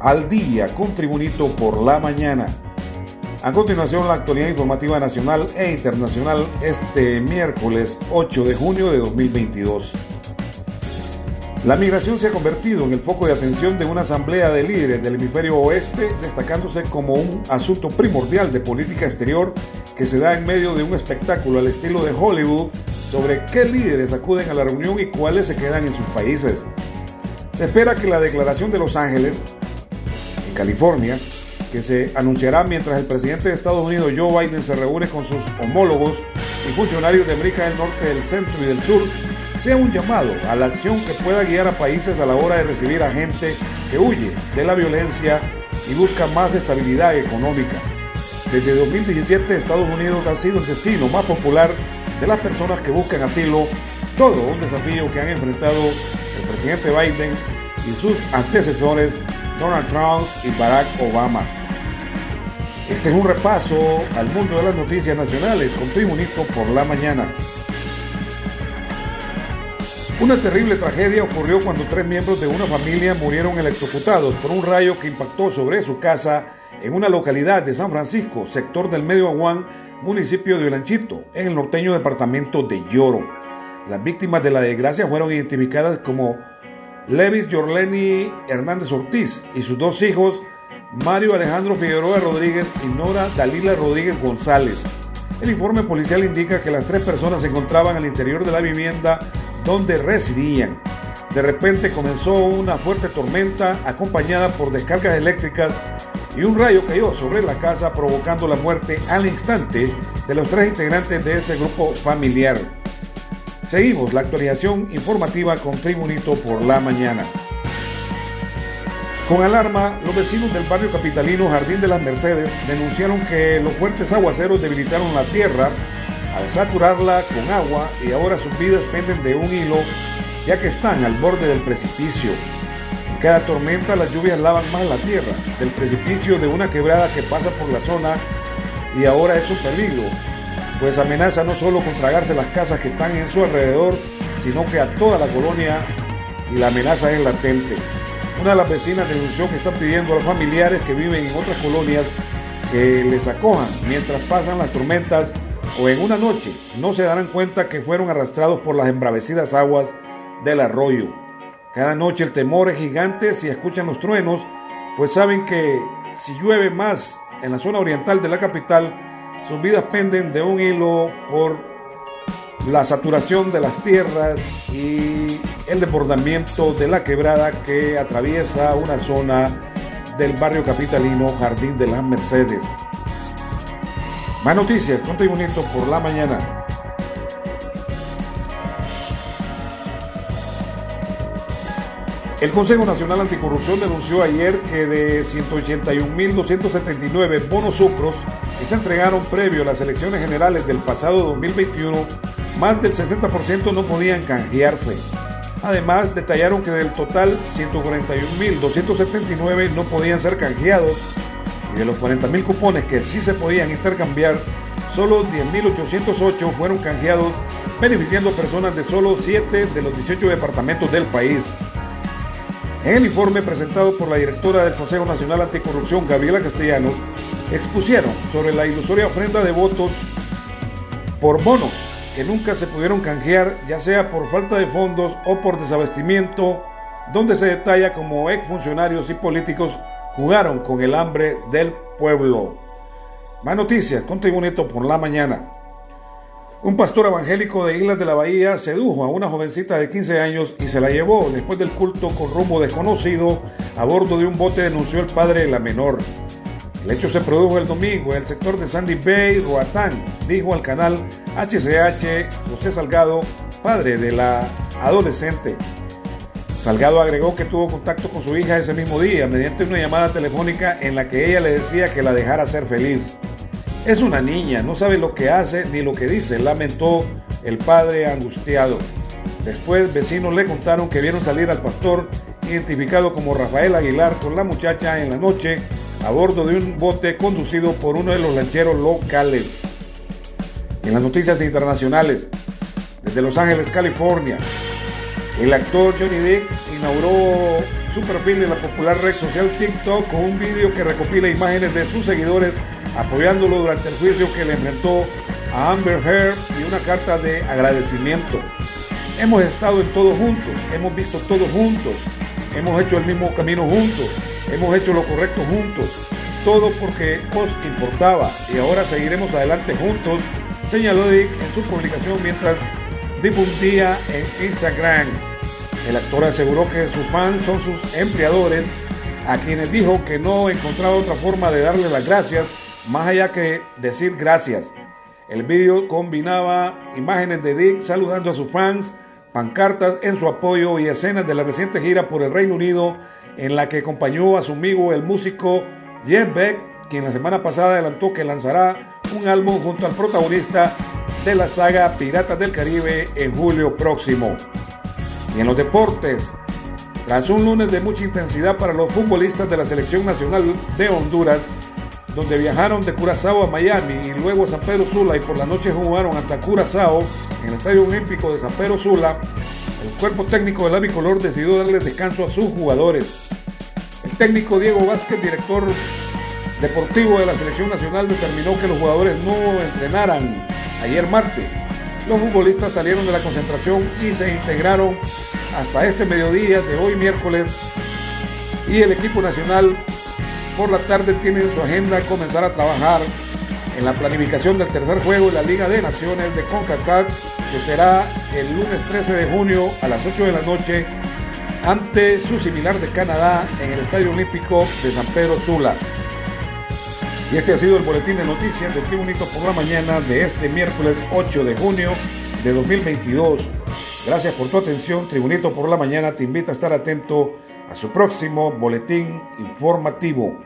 al día con Tribunito por la mañana. A continuación, la actualidad informativa nacional e internacional este miércoles 8 de junio de 2022. La migración se ha convertido en el foco de atención de una asamblea de líderes del hemisferio oeste, destacándose como un asunto primordial de política exterior que se da en medio de un espectáculo al estilo de Hollywood sobre qué líderes acuden a la reunión y cuáles se quedan en sus países. Se espera que la declaración de Los Ángeles, en California, que se anunciará mientras el presidente de Estados Unidos Joe Biden se reúne con sus homólogos y funcionarios de América del Norte, del Centro y del Sur, sea un llamado a la acción que pueda guiar a países a la hora de recibir a gente que huye de la violencia y busca más estabilidad económica. Desde 2017 Estados Unidos ha sido el destino más popular de las personas que buscan asilo, todo un desafío que han enfrentado el presidente Biden y sus antecesores Donald Trump y Barack Obama. Este es un repaso al mundo de las noticias nacionales con Tribunito por la mañana. Una terrible tragedia ocurrió cuando tres miembros de una familia murieron electrocutados por un rayo que impactó sobre su casa en una localidad de San Francisco, sector del Medio Aguán, municipio de Olanchito, en el norteño departamento de Lloro. Las víctimas de la desgracia fueron identificadas como Levis Jorleni Hernández Ortiz y sus dos hijos, Mario Alejandro Figueroa Rodríguez y Nora Dalila Rodríguez González. El informe policial indica que las tres personas se encontraban al interior de la vivienda donde residían. De repente comenzó una fuerte tormenta acompañada por descargas eléctricas y un rayo cayó sobre la casa provocando la muerte al instante de los tres integrantes de ese grupo familiar. Seguimos la actualización informativa con Tribunito por la mañana. Con alarma, los vecinos del barrio capitalino Jardín de las Mercedes denunciaron que los fuertes aguaceros debilitaron la tierra al saturarla con agua y ahora sus vidas penden de un hilo ya que están al borde del precipicio. En cada tormenta las lluvias lavan más la tierra del precipicio de una quebrada que pasa por la zona y ahora es un peligro, pues amenaza no solo con tragarse las casas que están en su alrededor, sino que a toda la colonia y la amenaza es latente. Una de las vecinas denunció que están pidiendo a los familiares que viven en otras colonias que les acojan mientras pasan las tormentas o en una noche no se darán cuenta que fueron arrastrados por las embravecidas aguas del arroyo. Cada noche el temor es gigante si escuchan los truenos, pues saben que si llueve más en la zona oriental de la capital, sus vidas penden de un hilo por la saturación de las tierras y el desbordamiento de la quebrada que atraviesa una zona del barrio capitalino Jardín de las Mercedes. Más noticias con por la mañana. El Consejo Nacional Anticorrupción denunció ayer que de 181.279 bonos sucros que se entregaron previo a las elecciones generales del pasado 2021, más del 60% no podían canjearse. Además, detallaron que del total 141.279 no podían ser canjeados y de los 40.000 cupones que sí se podían intercambiar, solo 10.808 fueron canjeados, beneficiando personas de solo 7 de los 18 departamentos del país. En el informe presentado por la directora del Consejo Nacional Anticorrupción, Gabriela Castellanos, expusieron sobre la ilusoria ofrenda de votos por bonos que nunca se pudieron canjear, ya sea por falta de fondos o por desabastecimiento, donde se detalla como exfuncionarios y políticos jugaron con el hambre del pueblo. Más noticias con Tribunito por la mañana. Un pastor evangélico de Islas de la Bahía sedujo a una jovencita de 15 años y se la llevó después del culto con rumbo desconocido a bordo de un bote, denunció el padre de la menor. El hecho se produjo el domingo en el sector de Sandy Bay, Roatán, dijo al canal HCH José Salgado, padre de la adolescente. Salgado agregó que tuvo contacto con su hija ese mismo día mediante una llamada telefónica en la que ella le decía que la dejara ser feliz. Es una niña, no sabe lo que hace ni lo que dice, lamentó el padre angustiado. Después vecinos le contaron que vieron salir al pastor, identificado como Rafael Aguilar, con la muchacha en la noche a bordo de un bote conducido por uno de los lancheros locales. En las noticias internacionales, desde Los Ángeles, California, el actor Johnny Depp inauguró su perfil en la popular red social TikTok con un vídeo que recopila imágenes de sus seguidores apoyándolo durante el juicio que le enfrentó a Amber Heard y una carta de agradecimiento. Hemos estado en todo juntos, hemos visto todo juntos, hemos hecho el mismo camino juntos, hemos hecho lo correcto juntos, todo porque os importaba y ahora seguiremos adelante juntos, señaló Dick en su publicación mientras difundía en Instagram. El actor aseguró que sus fans son sus empleadores, a quienes dijo que no encontraba otra forma de darle las gracias más allá que decir gracias. El vídeo combinaba imágenes de Dick saludando a sus fans, pancartas en su apoyo y escenas de la reciente gira por el Reino Unido en la que acompañó a su amigo el músico Jeff Beck, quien la semana pasada adelantó que lanzará un álbum junto al protagonista de la saga Piratas del Caribe en julio próximo. Y en los deportes, tras un lunes de mucha intensidad para los futbolistas de la selección nacional de Honduras, donde viajaron de Curazao a Miami y luego a San Pedro Sula y por la noche jugaron hasta Curazao en el Estadio Olímpico de San Pedro Sula, el cuerpo técnico del Avicolor decidió darle descanso a sus jugadores. El técnico Diego Vázquez, director deportivo de la selección nacional, determinó que los jugadores no entrenaran ayer martes. Los futbolistas salieron de la concentración y se integraron hasta este mediodía de hoy miércoles y el equipo nacional por la tarde tiene en su agenda comenzar a trabajar en la planificación del tercer juego de la Liga de Naciones de CONCACAF, que será el lunes 13 de junio a las 8 de la noche ante su similar de Canadá en el Estadio Olímpico de San Pedro Sula. Y este ha sido el boletín de noticias de Tribunito por la mañana de este miércoles 8 de junio de 2022. Gracias por tu atención. Tribunito por la mañana te invita a estar atento a su próximo boletín informativo.